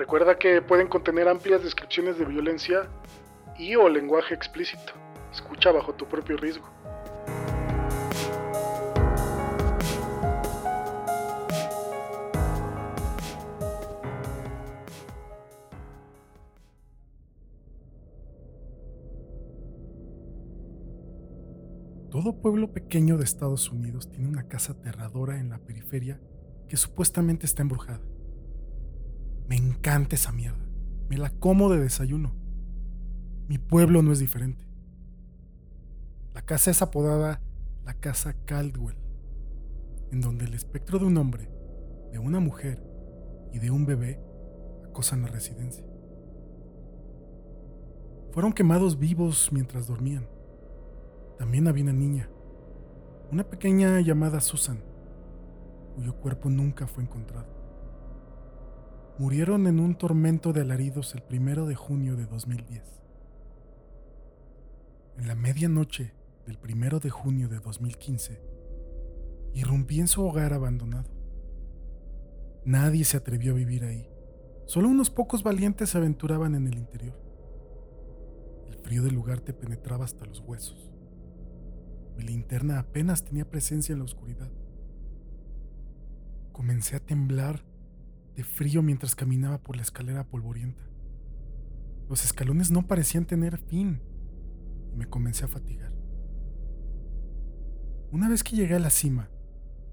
Recuerda que pueden contener amplias descripciones de violencia y o lenguaje explícito. Escucha bajo tu propio riesgo. Todo pueblo pequeño de Estados Unidos tiene una casa aterradora en la periferia que supuestamente está embrujada. Me encanta esa mierda. Me la como de desayuno. Mi pueblo no es diferente. La casa es apodada la Casa Caldwell, en donde el espectro de un hombre, de una mujer y de un bebé acosan la residencia. Fueron quemados vivos mientras dormían. También había una niña, una pequeña llamada Susan, cuyo cuerpo nunca fue encontrado. Murieron en un tormento de alaridos el primero de junio de 2010. En la medianoche del primero de junio de 2015, irrumpí en su hogar abandonado. Nadie se atrevió a vivir ahí. Solo unos pocos valientes se aventuraban en el interior. El frío del lugar te penetraba hasta los huesos. Mi linterna apenas tenía presencia en la oscuridad. Comencé a temblar frío mientras caminaba por la escalera polvorienta. Los escalones no parecían tener fin y me comencé a fatigar. Una vez que llegué a la cima,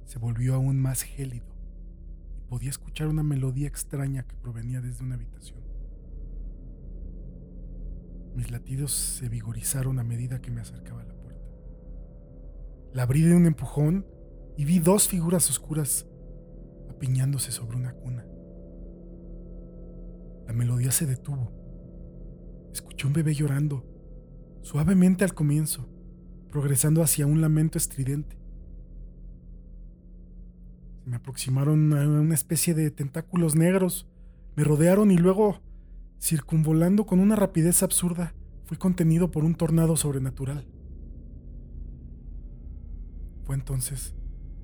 se volvió aún más gélido y podía escuchar una melodía extraña que provenía desde una habitación. Mis latidos se vigorizaron a medida que me acercaba a la la abrí de un empujón y vi dos figuras oscuras apiñándose sobre una cuna. La melodía se detuvo. Escuché un bebé llorando, suavemente al comienzo, progresando hacia un lamento estridente. Se me aproximaron a una especie de tentáculos negros, me rodearon y luego, circunvolando con una rapidez absurda, fui contenido por un tornado sobrenatural. Fue entonces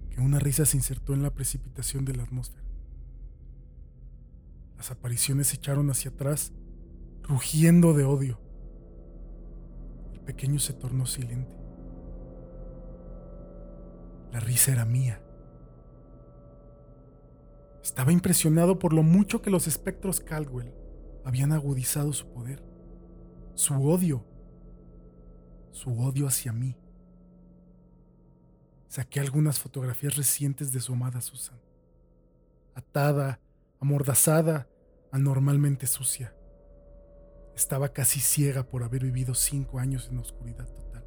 que una risa se insertó en la precipitación de la atmósfera. Las apariciones se echaron hacia atrás, rugiendo de odio. El pequeño se tornó silente. La risa era mía. Estaba impresionado por lo mucho que los espectros Caldwell habían agudizado su poder, su odio, su odio hacia mí. Saqué algunas fotografías recientes de su amada Susan. Atada, amordazada, anormalmente sucia. Estaba casi ciega por haber vivido cinco años en oscuridad total.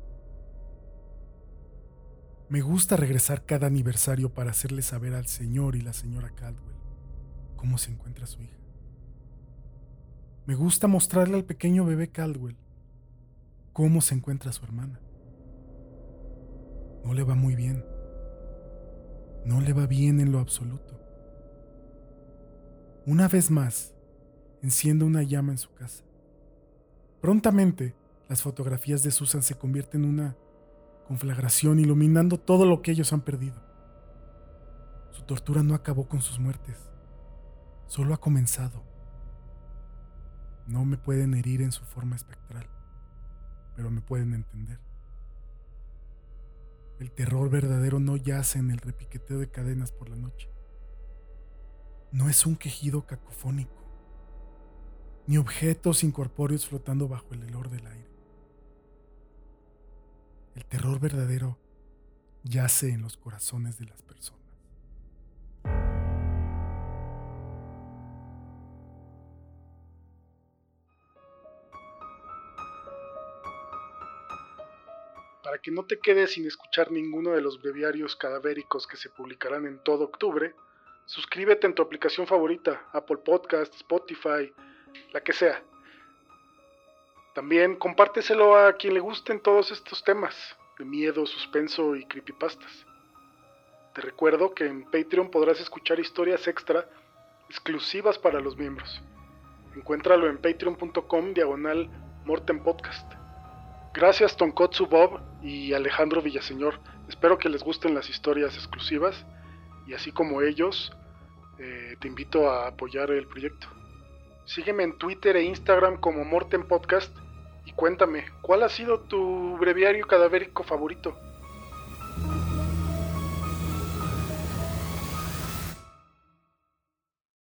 Me gusta regresar cada aniversario para hacerle saber al señor y la señora Caldwell cómo se encuentra su hija. Me gusta mostrarle al pequeño bebé Caldwell cómo se encuentra su hermana. No le va muy bien. No le va bien en lo absoluto. Una vez más, enciende una llama en su casa. Prontamente, las fotografías de Susan se convierten en una conflagración iluminando todo lo que ellos han perdido. Su tortura no acabó con sus muertes, solo ha comenzado. No me pueden herir en su forma espectral, pero me pueden entender. El terror verdadero no yace en el repiqueteo de cadenas por la noche. No es un quejido cacofónico, ni objetos incorpóreos flotando bajo el helor del aire. El terror verdadero yace en los corazones de las personas. Para que no te quedes sin escuchar ninguno de los breviarios cadavéricos que se publicarán en todo octubre, suscríbete en tu aplicación favorita, Apple Podcast, Spotify, la que sea. También compárteselo a quien le gusten todos estos temas de miedo, suspenso y creepypastas. Te recuerdo que en Patreon podrás escuchar historias extra exclusivas para los miembros. Encuéntralo en patreon.com diagonal Morten Podcast. Gracias Tonkotsu Bob y Alejandro Villaseñor. Espero que les gusten las historias exclusivas y así como ellos, eh, te invito a apoyar el proyecto. Sígueme en Twitter e Instagram como Morten Podcast y cuéntame, ¿cuál ha sido tu breviario cadavérico favorito?